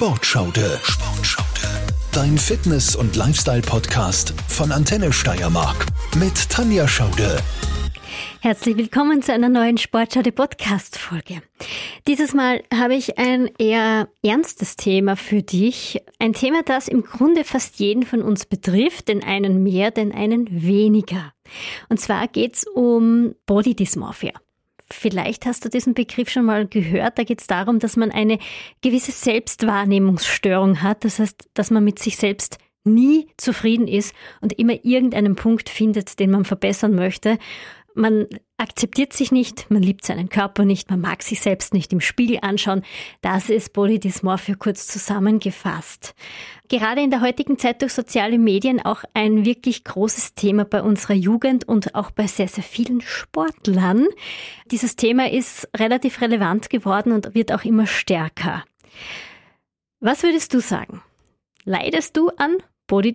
Sportschaude. Sportschaude. Dein Fitness- und Lifestyle-Podcast von Antenne Steiermark mit Tanja Schaude. Herzlich willkommen zu einer neuen Sportschaude Podcast-Folge. Dieses Mal habe ich ein eher ernstes Thema für dich. Ein Thema, das im Grunde fast jeden von uns betrifft, den einen mehr, den einen weniger. Und zwar geht es um Body Dysmorphia. Vielleicht hast du diesen Begriff schon mal gehört. Da geht es darum, dass man eine gewisse Selbstwahrnehmungsstörung hat. Das heißt, dass man mit sich selbst nie zufrieden ist und immer irgendeinen Punkt findet, den man verbessern möchte. Man akzeptiert sich nicht, man liebt seinen Körper nicht, man mag sich selbst nicht im Spiegel anschauen. Das ist Polydysmorphia kurz zusammengefasst. Gerade in der heutigen Zeit durch soziale Medien auch ein wirklich großes Thema bei unserer Jugend und auch bei sehr, sehr vielen Sportlern. Dieses Thema ist relativ relevant geworden und wird auch immer stärker. Was würdest du sagen? Leidest du an Body?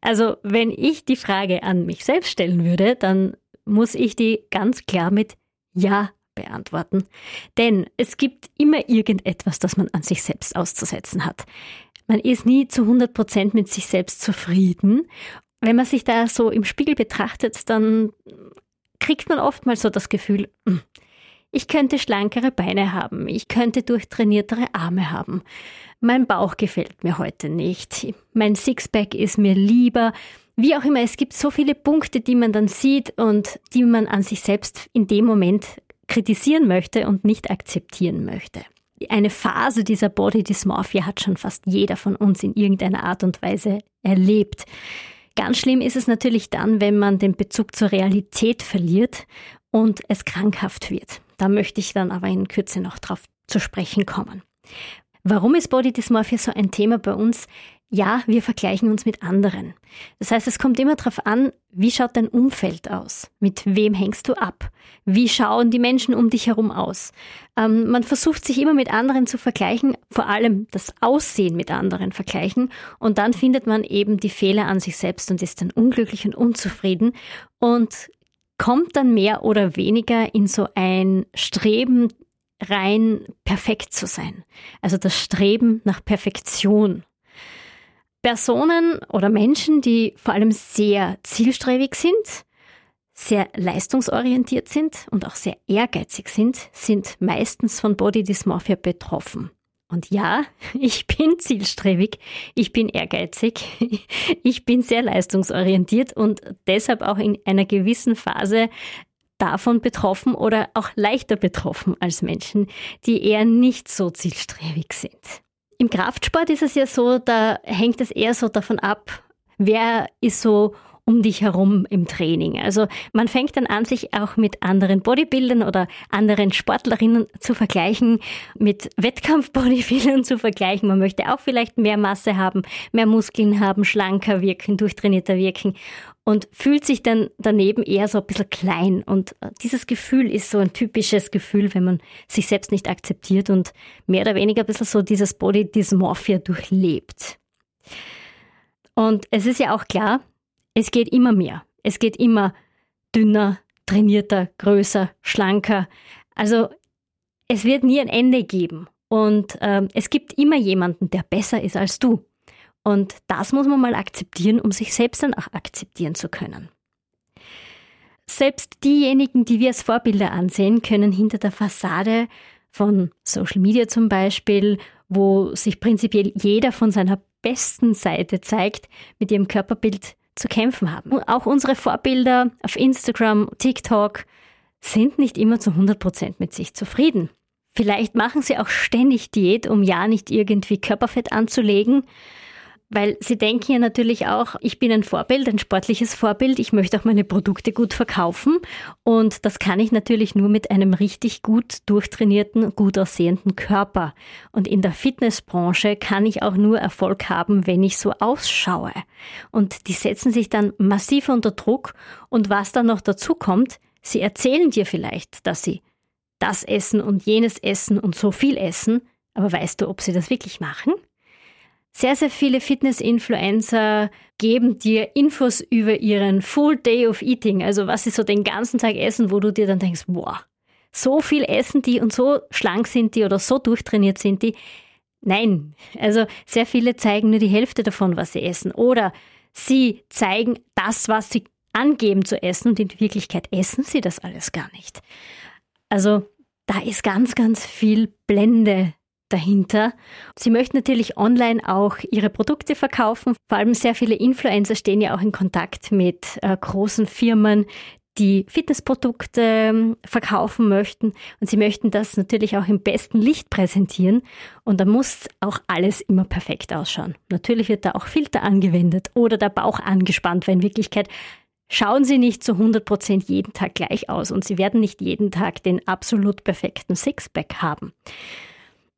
Also, wenn ich die Frage an mich selbst stellen würde, dann muss ich die ganz klar mit Ja beantworten. Denn es gibt immer irgendetwas, das man an sich selbst auszusetzen hat. Man ist nie zu 100 Prozent mit sich selbst zufrieden. Wenn man sich da so im Spiegel betrachtet, dann kriegt man oftmals so das Gefühl, hm, ich könnte schlankere Beine haben, ich könnte durchtrainiertere Arme haben. Mein Bauch gefällt mir heute nicht, mein Sixpack ist mir lieber, wie auch immer, es gibt so viele Punkte, die man dann sieht und die man an sich selbst in dem Moment kritisieren möchte und nicht akzeptieren möchte. Eine Phase dieser Body Dysmorphia hat schon fast jeder von uns in irgendeiner Art und Weise erlebt. Ganz schlimm ist es natürlich dann, wenn man den Bezug zur Realität verliert und es krankhaft wird. Da möchte ich dann aber in Kürze noch drauf zu sprechen kommen. Warum ist Body Dysmorphia so ein Thema bei uns? Ja, wir vergleichen uns mit anderen. Das heißt, es kommt immer darauf an, wie schaut dein Umfeld aus? Mit wem hängst du ab? Wie schauen die Menschen um dich herum aus? Ähm, man versucht sich immer mit anderen zu vergleichen, vor allem das Aussehen mit anderen vergleichen und dann findet man eben die Fehler an sich selbst und ist dann unglücklich und unzufrieden und kommt dann mehr oder weniger in so ein Streben rein, perfekt zu sein. Also das Streben nach Perfektion. Personen oder Menschen, die vor allem sehr zielstrebig sind, sehr leistungsorientiert sind und auch sehr ehrgeizig sind, sind meistens von Body Dysmorphia betroffen. Und ja, ich bin zielstrebig, ich bin ehrgeizig, ich bin sehr leistungsorientiert und deshalb auch in einer gewissen Phase davon betroffen oder auch leichter betroffen als Menschen, die eher nicht so zielstrebig sind. Im Kraftsport ist es ja so, da hängt es eher so davon ab, wer ist so um dich herum im Training. Also man fängt dann an, sich auch mit anderen Bodybuildern oder anderen Sportlerinnen zu vergleichen, mit Wettkampf-Bodybuildern zu vergleichen. Man möchte auch vielleicht mehr Masse haben, mehr Muskeln haben, schlanker wirken, durchtrainierter wirken und fühlt sich dann daneben eher so ein bisschen klein. Und dieses Gefühl ist so ein typisches Gefühl, wenn man sich selbst nicht akzeptiert und mehr oder weniger ein bisschen so dieses Body Dysmorphia durchlebt. Und es ist ja auch klar, es geht immer mehr. Es geht immer dünner, trainierter, größer, schlanker. Also es wird nie ein Ende geben. Und ähm, es gibt immer jemanden, der besser ist als du. Und das muss man mal akzeptieren, um sich selbst dann auch akzeptieren zu können. Selbst diejenigen, die wir als Vorbilder ansehen, können hinter der Fassade von Social Media zum Beispiel, wo sich prinzipiell jeder von seiner besten Seite zeigt, mit ihrem Körperbild zu kämpfen haben. Auch unsere Vorbilder auf Instagram, TikTok sind nicht immer zu 100 Prozent mit sich zufrieden. Vielleicht machen sie auch ständig Diät, um ja nicht irgendwie Körperfett anzulegen weil sie denken ja natürlich auch, ich bin ein Vorbild, ein sportliches Vorbild, ich möchte auch meine Produkte gut verkaufen und das kann ich natürlich nur mit einem richtig gut durchtrainierten, gut aussehenden Körper. Und in der Fitnessbranche kann ich auch nur Erfolg haben, wenn ich so ausschaue. Und die setzen sich dann massiv unter Druck und was dann noch dazu kommt, sie erzählen dir vielleicht, dass sie das essen und jenes essen und so viel essen, aber weißt du, ob sie das wirklich machen? Sehr, sehr viele Fitness-Influencer geben dir Infos über ihren Full Day of Eating, also was sie so den ganzen Tag essen, wo du dir dann denkst, boah, so viel essen die und so schlank sind die oder so durchtrainiert sind die. Nein, also sehr viele zeigen nur die Hälfte davon, was sie essen. Oder sie zeigen das, was sie angeben zu essen und in Wirklichkeit essen sie das alles gar nicht. Also da ist ganz, ganz viel Blende dahinter. Sie möchten natürlich online auch ihre Produkte verkaufen. Vor allem sehr viele Influencer stehen ja auch in Kontakt mit äh, großen Firmen, die Fitnessprodukte ähm, verkaufen möchten. Und sie möchten das natürlich auch im besten Licht präsentieren. Und da muss auch alles immer perfekt ausschauen. Natürlich wird da auch Filter angewendet oder der Bauch angespannt, weil in Wirklichkeit schauen sie nicht zu 100 Prozent jeden Tag gleich aus und sie werden nicht jeden Tag den absolut perfekten Sixpack haben.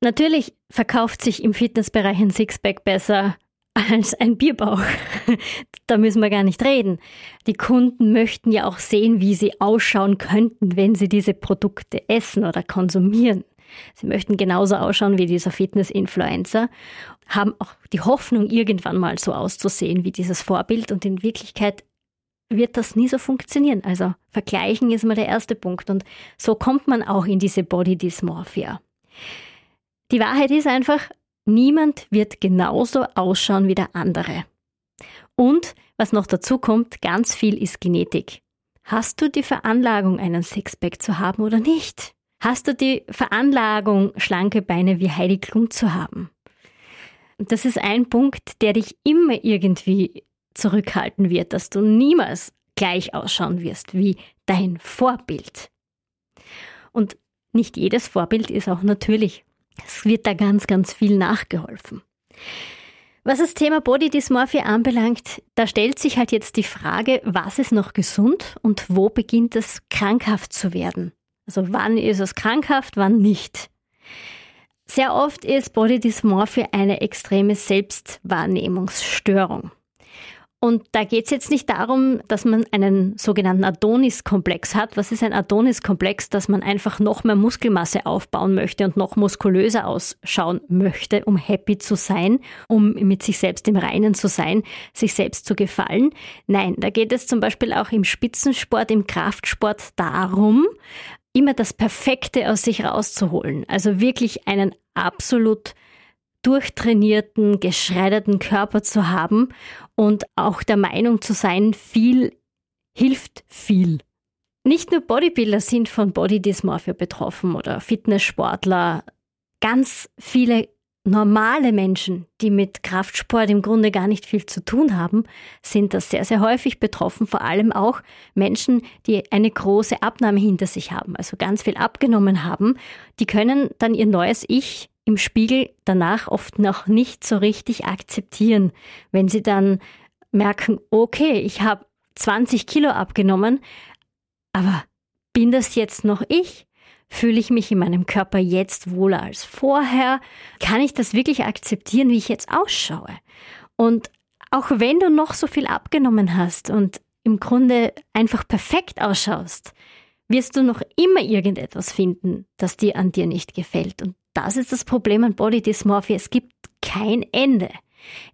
Natürlich verkauft sich im Fitnessbereich ein Sixpack besser als ein Bierbauch. da müssen wir gar nicht reden. Die Kunden möchten ja auch sehen, wie sie ausschauen könnten, wenn sie diese Produkte essen oder konsumieren. Sie möchten genauso ausschauen wie dieser Fitness-Influencer, haben auch die Hoffnung, irgendwann mal so auszusehen wie dieses Vorbild und in Wirklichkeit wird das nie so funktionieren. Also vergleichen ist mal der erste Punkt und so kommt man auch in diese Body Dysmorphia. Die Wahrheit ist einfach, niemand wird genauso ausschauen wie der andere. Und was noch dazu kommt, ganz viel ist Genetik. Hast du die Veranlagung, einen Sixpack zu haben oder nicht? Hast du die Veranlagung, schlanke Beine wie Heidi Klum zu haben? Das ist ein Punkt, der dich immer irgendwie zurückhalten wird, dass du niemals gleich ausschauen wirst wie dein Vorbild. Und nicht jedes Vorbild ist auch natürlich. Es wird da ganz, ganz viel nachgeholfen. Was das Thema Body Dysmorphia anbelangt, da stellt sich halt jetzt die Frage, was ist noch gesund und wo beginnt es krankhaft zu werden? Also wann ist es krankhaft, wann nicht? Sehr oft ist Body Dysmorphia eine extreme Selbstwahrnehmungsstörung. Und da geht es jetzt nicht darum, dass man einen sogenannten Adonis-Komplex hat. Was ist ein Adonis-Komplex? Dass man einfach noch mehr Muskelmasse aufbauen möchte und noch muskulöser ausschauen möchte, um happy zu sein, um mit sich selbst im Reinen zu sein, sich selbst zu gefallen. Nein, da geht es zum Beispiel auch im Spitzensport, im Kraftsport darum, immer das Perfekte aus sich rauszuholen. Also wirklich einen absolut durchtrainierten, geschredderten Körper zu haben und auch der Meinung zu sein, viel hilft viel. Nicht nur Bodybuilder sind von Body Dysmorphia betroffen oder Fitnesssportler. Ganz viele normale Menschen, die mit Kraftsport im Grunde gar nicht viel zu tun haben, sind das sehr, sehr häufig betroffen. Vor allem auch Menschen, die eine große Abnahme hinter sich haben, also ganz viel abgenommen haben. Die können dann ihr neues Ich im Spiegel danach oft noch nicht so richtig akzeptieren, wenn sie dann merken, okay, ich habe 20 Kilo abgenommen, aber bin das jetzt noch ich? Fühle ich mich in meinem Körper jetzt wohler als vorher? Kann ich das wirklich akzeptieren, wie ich jetzt ausschaue? Und auch wenn du noch so viel abgenommen hast und im Grunde einfach perfekt ausschaust, wirst du noch immer irgendetwas finden, das dir an dir nicht gefällt. Und das ist das Problem an Body Dysmorphia. Es gibt kein Ende.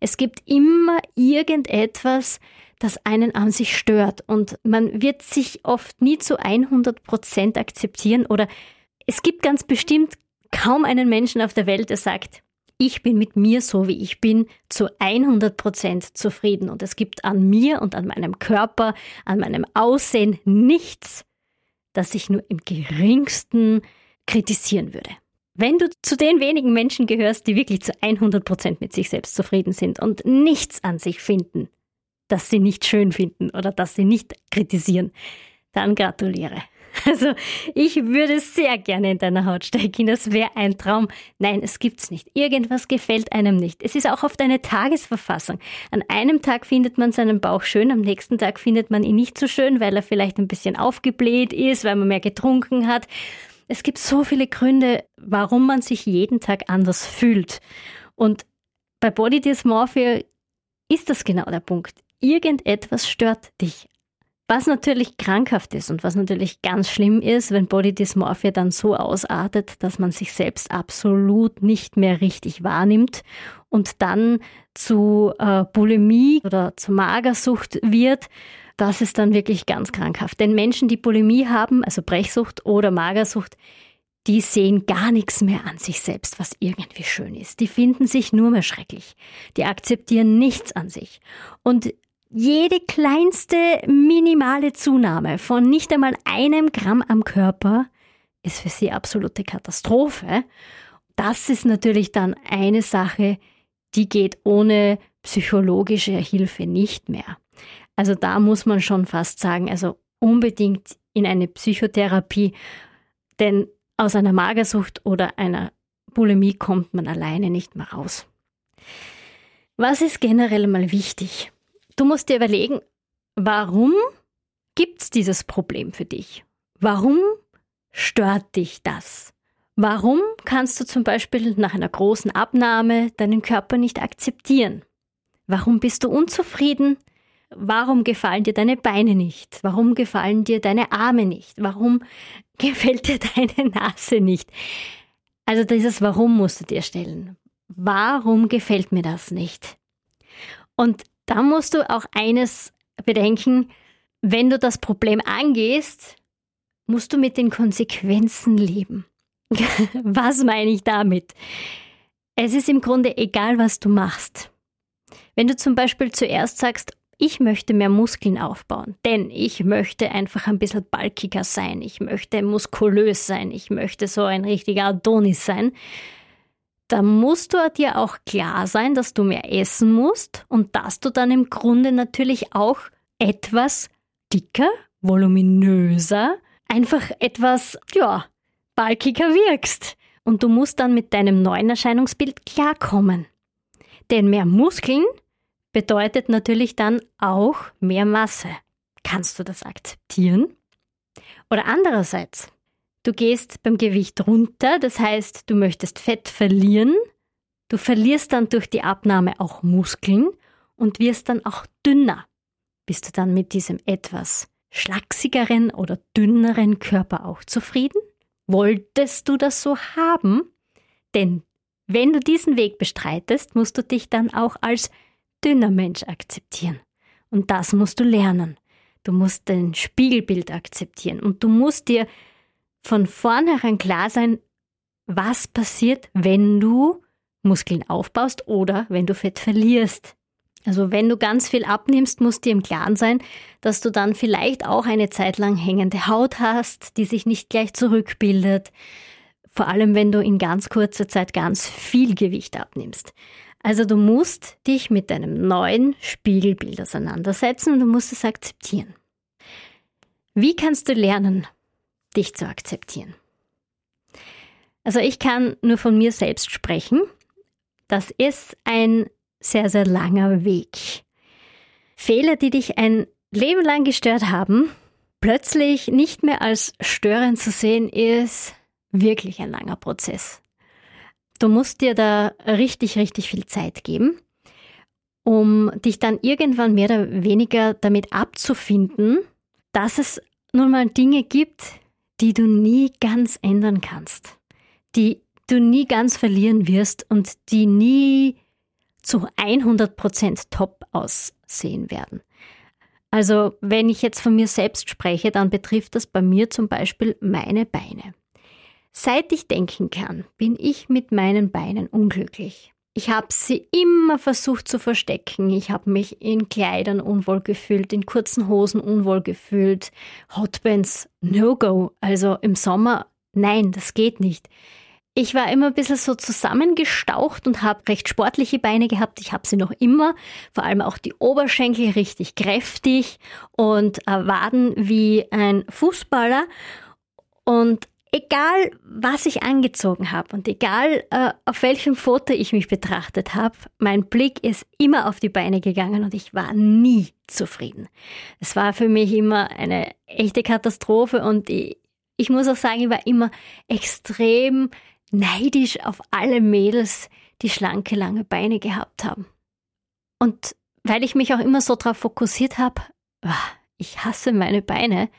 Es gibt immer irgendetwas, das einen an sich stört und man wird sich oft nie zu 100 Prozent akzeptieren oder es gibt ganz bestimmt kaum einen Menschen auf der Welt, der sagt, ich bin mit mir so wie ich bin zu 100 Prozent zufrieden und es gibt an mir und an meinem Körper, an meinem Aussehen nichts, das ich nur im geringsten kritisieren würde. Wenn du zu den wenigen Menschen gehörst, die wirklich zu 100 Prozent mit sich selbst zufrieden sind und nichts an sich finden, das sie nicht schön finden oder das sie nicht kritisieren, dann gratuliere. Also ich würde sehr gerne in deiner Haut stecken. Das wäre ein Traum. Nein, es gibt's nicht. Irgendwas gefällt einem nicht. Es ist auch oft eine Tagesverfassung. An einem Tag findet man seinen Bauch schön, am nächsten Tag findet man ihn nicht so schön, weil er vielleicht ein bisschen aufgebläht ist, weil man mehr getrunken hat. Es gibt so viele Gründe, warum man sich jeden Tag anders fühlt. Und bei Body Dysmorphia ist das genau der Punkt. Irgendetwas stört dich. Was natürlich krankhaft ist und was natürlich ganz schlimm ist, wenn Body Dysmorphia dann so ausartet, dass man sich selbst absolut nicht mehr richtig wahrnimmt und dann zu äh, Bulimie oder zu Magersucht wird, das ist dann wirklich ganz krankhaft. Denn Menschen, die Bulimie haben, also Brechsucht oder Magersucht, die sehen gar nichts mehr an sich selbst, was irgendwie schön ist. Die finden sich nur mehr schrecklich. Die akzeptieren nichts an sich. Und jede kleinste minimale Zunahme von nicht einmal einem Gramm am Körper ist für sie absolute Katastrophe. Das ist natürlich dann eine Sache, die geht ohne psychologische Hilfe nicht mehr. Also da muss man schon fast sagen, also unbedingt in eine Psychotherapie, denn aus einer Magersucht oder einer Bulimie kommt man alleine nicht mehr raus. Was ist generell mal wichtig? Du musst dir überlegen, warum gibt es dieses Problem für dich? Warum stört dich das? Warum kannst du zum Beispiel nach einer großen Abnahme deinen Körper nicht akzeptieren? Warum bist du unzufrieden? Warum gefallen dir deine Beine nicht? Warum gefallen dir deine Arme nicht? Warum gefällt dir deine Nase nicht? Also dieses Warum musst du dir stellen. Warum gefällt mir das nicht? Und da musst du auch eines bedenken, wenn du das Problem angehst, musst du mit den Konsequenzen leben. was meine ich damit? Es ist im Grunde egal, was du machst. Wenn du zum Beispiel zuerst sagst, ich möchte mehr Muskeln aufbauen, denn ich möchte einfach ein bisschen balkiger sein, ich möchte muskulös sein, ich möchte so ein richtiger Adonis sein, dann musst du dir auch klar sein, dass du mehr essen musst und dass du dann im Grunde natürlich auch etwas dicker, voluminöser, einfach etwas, ja, balkiger wirkst. Und du musst dann mit deinem neuen Erscheinungsbild klarkommen. Denn mehr Muskeln bedeutet natürlich dann auch mehr Masse. Kannst du das akzeptieren? Oder andererseits, du gehst beim Gewicht runter, das heißt, du möchtest Fett verlieren, du verlierst dann durch die Abnahme auch Muskeln und wirst dann auch dünner. Bist du dann mit diesem etwas schlachsigeren oder dünneren Körper auch zufrieden? Wolltest du das so haben? Denn wenn du diesen Weg bestreitest, musst du dich dann auch als dünner Mensch akzeptieren. Und das musst du lernen. Du musst dein Spiegelbild akzeptieren und du musst dir von vornherein klar sein, was passiert, wenn du Muskeln aufbaust oder wenn du Fett verlierst. Also wenn du ganz viel abnimmst, musst dir im Klaren sein, dass du dann vielleicht auch eine Zeit lang hängende Haut hast, die sich nicht gleich zurückbildet. Vor allem, wenn du in ganz kurzer Zeit ganz viel Gewicht abnimmst. Also du musst dich mit deinem neuen Spiegelbild auseinandersetzen und du musst es akzeptieren. Wie kannst du lernen, dich zu akzeptieren? Also ich kann nur von mir selbst sprechen. Das ist ein sehr, sehr langer Weg. Fehler, die dich ein Leben lang gestört haben, plötzlich nicht mehr als störend zu sehen, ist wirklich ein langer Prozess. Du musst dir da richtig, richtig viel Zeit geben, um dich dann irgendwann mehr oder weniger damit abzufinden, dass es nun mal Dinge gibt, die du nie ganz ändern kannst, die du nie ganz verlieren wirst und die nie zu 100% top aussehen werden. Also wenn ich jetzt von mir selbst spreche, dann betrifft das bei mir zum Beispiel meine Beine. Seit ich denken kann, bin ich mit meinen Beinen unglücklich. Ich habe sie immer versucht zu verstecken. Ich habe mich in Kleidern unwohl gefühlt, in kurzen Hosen unwohl gefühlt. Hotbands, no go. Also im Sommer, nein, das geht nicht. Ich war immer ein bisschen so zusammengestaucht und habe recht sportliche Beine gehabt. Ich habe sie noch immer, vor allem auch die Oberschenkel richtig kräftig und äh, Waden wie ein Fußballer. Und egal was ich angezogen habe und egal äh, auf welchem Foto ich mich betrachtet habe, mein Blick ist immer auf die Beine gegangen und ich war nie zufrieden. Es war für mich immer eine echte Katastrophe und ich, ich muss auch sagen, ich war immer extrem neidisch auf alle Mädels, die schlanke, lange Beine gehabt haben. Und weil ich mich auch immer so darauf fokussiert habe, ah, ich hasse meine Beine,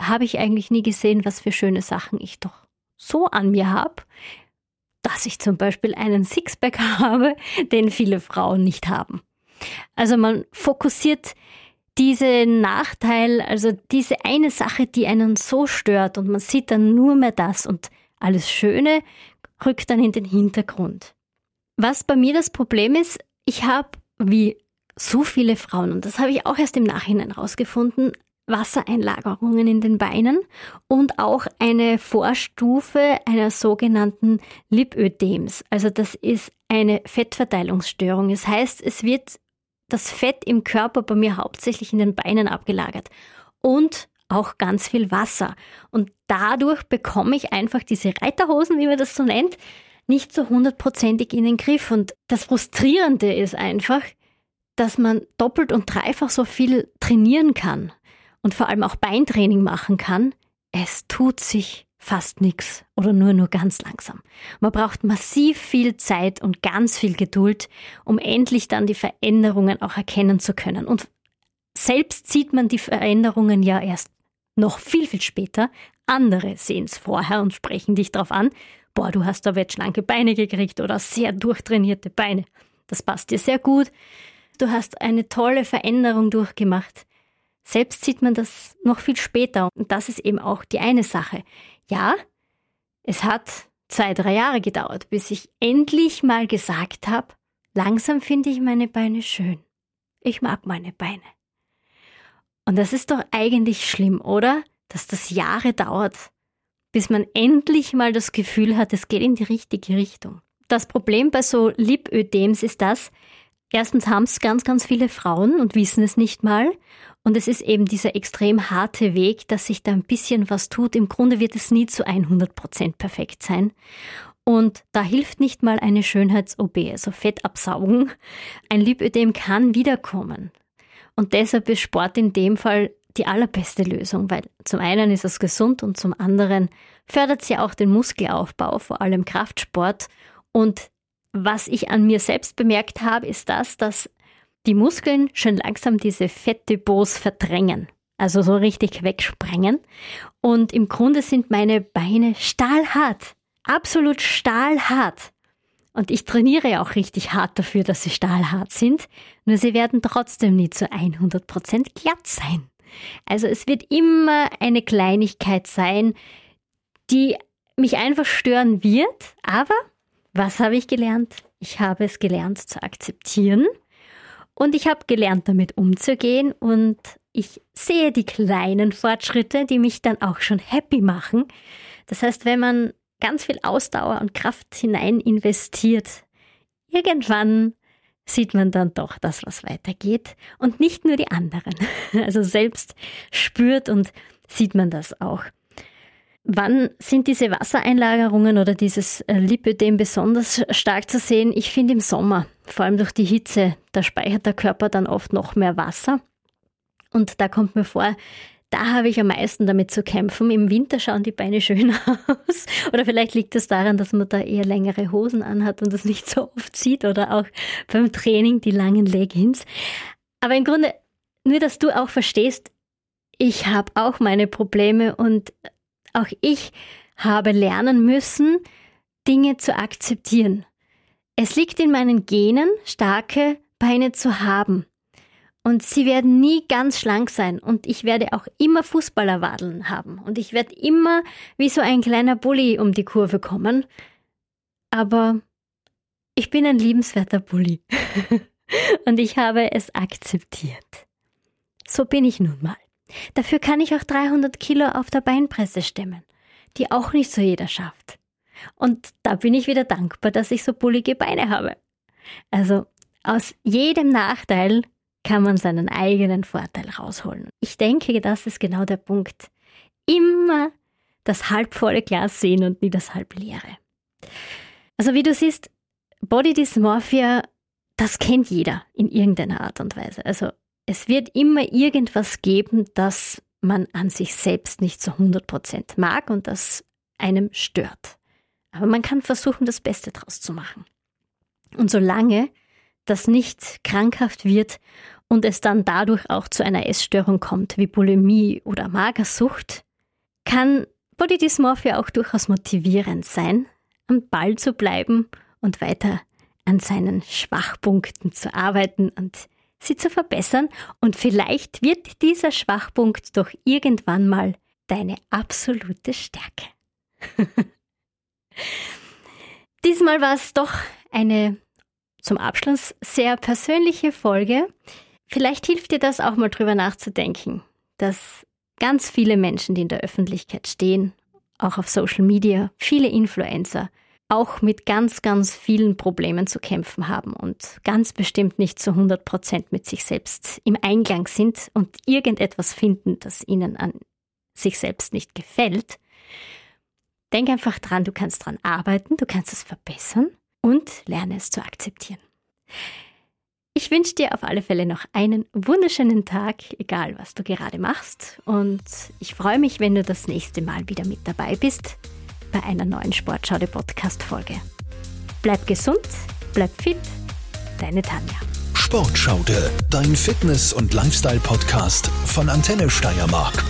habe ich eigentlich nie gesehen, was für schöne Sachen ich doch so an mir habe, dass ich zum Beispiel einen Sixpack habe, den viele Frauen nicht haben. Also man fokussiert diesen Nachteil, also diese eine Sache, die einen so stört und man sieht dann nur mehr das und Alles Schöne rückt dann in den Hintergrund. Was bei mir das Problem ist, ich habe, wie so viele Frauen, und das habe ich auch erst im Nachhinein rausgefunden, Wassereinlagerungen in den Beinen und auch eine Vorstufe einer sogenannten Lipödems. Also das ist eine Fettverteilungsstörung. Das heißt, es wird das Fett im Körper bei mir hauptsächlich in den Beinen abgelagert und auch ganz viel Wasser. Und dadurch bekomme ich einfach diese Reiterhosen, wie man das so nennt, nicht so hundertprozentig in den Griff. Und das Frustrierende ist einfach, dass man doppelt und dreifach so viel trainieren kann und vor allem auch Beintraining machen kann. Es tut sich fast nichts oder nur nur ganz langsam. Man braucht massiv viel Zeit und ganz viel Geduld, um endlich dann die Veränderungen auch erkennen zu können. Und selbst sieht man die Veränderungen ja erst noch viel, viel später. Andere sehen es vorher und sprechen dich darauf an. Boah, du hast aber jetzt schlanke Beine gekriegt oder sehr durchtrainierte Beine. Das passt dir sehr gut. Du hast eine tolle Veränderung durchgemacht. Selbst sieht man das noch viel später. Und das ist eben auch die eine Sache. Ja, es hat zwei, drei Jahre gedauert, bis ich endlich mal gesagt habe, langsam finde ich meine Beine schön. Ich mag meine Beine. Und das ist doch eigentlich schlimm, oder? Dass das Jahre dauert, bis man endlich mal das Gefühl hat, es geht in die richtige Richtung. Das Problem bei so Lipödems ist das, erstens haben es ganz, ganz viele Frauen und wissen es nicht mal. Und es ist eben dieser extrem harte Weg, dass sich da ein bisschen was tut. Im Grunde wird es nie zu 100 Prozent perfekt sein. Und da hilft nicht mal eine Schönheits-OB, also Fett absaugen. Ein Lipödem kann wiederkommen. Und deshalb ist Sport in dem Fall die allerbeste Lösung, weil zum einen ist es gesund und zum anderen fördert sie auch den Muskelaufbau, vor allem Kraftsport. Und was ich an mir selbst bemerkt habe, ist das, dass die Muskeln schon langsam diese Fettdepots verdrängen, also so richtig wegsprengen. Und im Grunde sind meine Beine stahlhart, absolut stahlhart. Und ich trainiere auch richtig hart dafür, dass sie stahlhart sind, nur sie werden trotzdem nie zu 100% glatt sein. Also es wird immer eine Kleinigkeit sein, die mich einfach stören wird. Aber was habe ich gelernt? Ich habe es gelernt zu akzeptieren und ich habe gelernt, damit umzugehen und ich sehe die kleinen Fortschritte, die mich dann auch schon happy machen. Das heißt, wenn man ganz viel Ausdauer und Kraft hinein investiert, irgendwann sieht man dann doch das, was weitergeht und nicht nur die anderen. Also selbst spürt und sieht man das auch. Wann sind diese Wassereinlagerungen oder dieses äh, Lipödem besonders stark zu sehen? Ich finde im Sommer, vor allem durch die Hitze, da speichert der Körper dann oft noch mehr Wasser. Und da kommt mir vor, da habe ich am meisten damit zu kämpfen. Im Winter schauen die Beine schön aus. Oder vielleicht liegt es daran, dass man da eher längere Hosen anhat und das nicht so oft sieht. Oder auch beim Training die langen Leggings. Aber im Grunde, nur dass du auch verstehst, ich habe auch meine Probleme und auch ich habe lernen müssen, Dinge zu akzeptieren. Es liegt in meinen Genen, starke Beine zu haben. Und sie werden nie ganz schlank sein. Und ich werde auch immer Fußballerwadeln haben. Und ich werde immer wie so ein kleiner Bulli um die Kurve kommen. Aber ich bin ein liebenswerter Bulli. und ich habe es akzeptiert. So bin ich nun mal. Dafür kann ich auch 300 Kilo auf der Beinpresse stemmen, die auch nicht so jeder schafft. Und da bin ich wieder dankbar, dass ich so bullige Beine habe. Also aus jedem Nachteil kann man seinen eigenen Vorteil rausholen. Ich denke, das ist genau der Punkt. Immer das halbvolle Glas sehen und nie das halbleere. Also wie du siehst, Body Dysmorphia, das kennt jeder in irgendeiner Art und Weise. Also es wird immer irgendwas geben, das man an sich selbst nicht zu 100% mag und das einem stört. Aber man kann versuchen, das Beste draus zu machen. Und solange das nicht krankhaft wird und es dann dadurch auch zu einer Essstörung kommt, wie Bulimie oder Magersucht, kann Body Dysmorphia auch durchaus motivierend sein, am Ball zu bleiben und weiter an seinen Schwachpunkten zu arbeiten und sie zu verbessern und vielleicht wird dieser Schwachpunkt doch irgendwann mal deine absolute Stärke. Diesmal war es doch eine zum Abschluss sehr persönliche Folge. Vielleicht hilft dir das auch mal drüber nachzudenken, dass ganz viele Menschen, die in der Öffentlichkeit stehen, auch auf Social Media, viele Influencer, auch mit ganz, ganz vielen Problemen zu kämpfen haben und ganz bestimmt nicht zu 100 Prozent mit sich selbst im Einklang sind und irgendetwas finden, das ihnen an sich selbst nicht gefällt. Denk einfach dran, du kannst dran arbeiten, du kannst es verbessern und lerne es zu akzeptieren. Ich wünsche dir auf alle Fälle noch einen wunderschönen Tag, egal was du gerade machst. Und ich freue mich, wenn du das nächste Mal wieder mit dabei bist bei einer neuen Sportschau Podcast-Folge. Bleib gesund, bleib fit, deine Tanja. Sportschaude, dein Fitness- und Lifestyle-Podcast von Antenne Steiermark.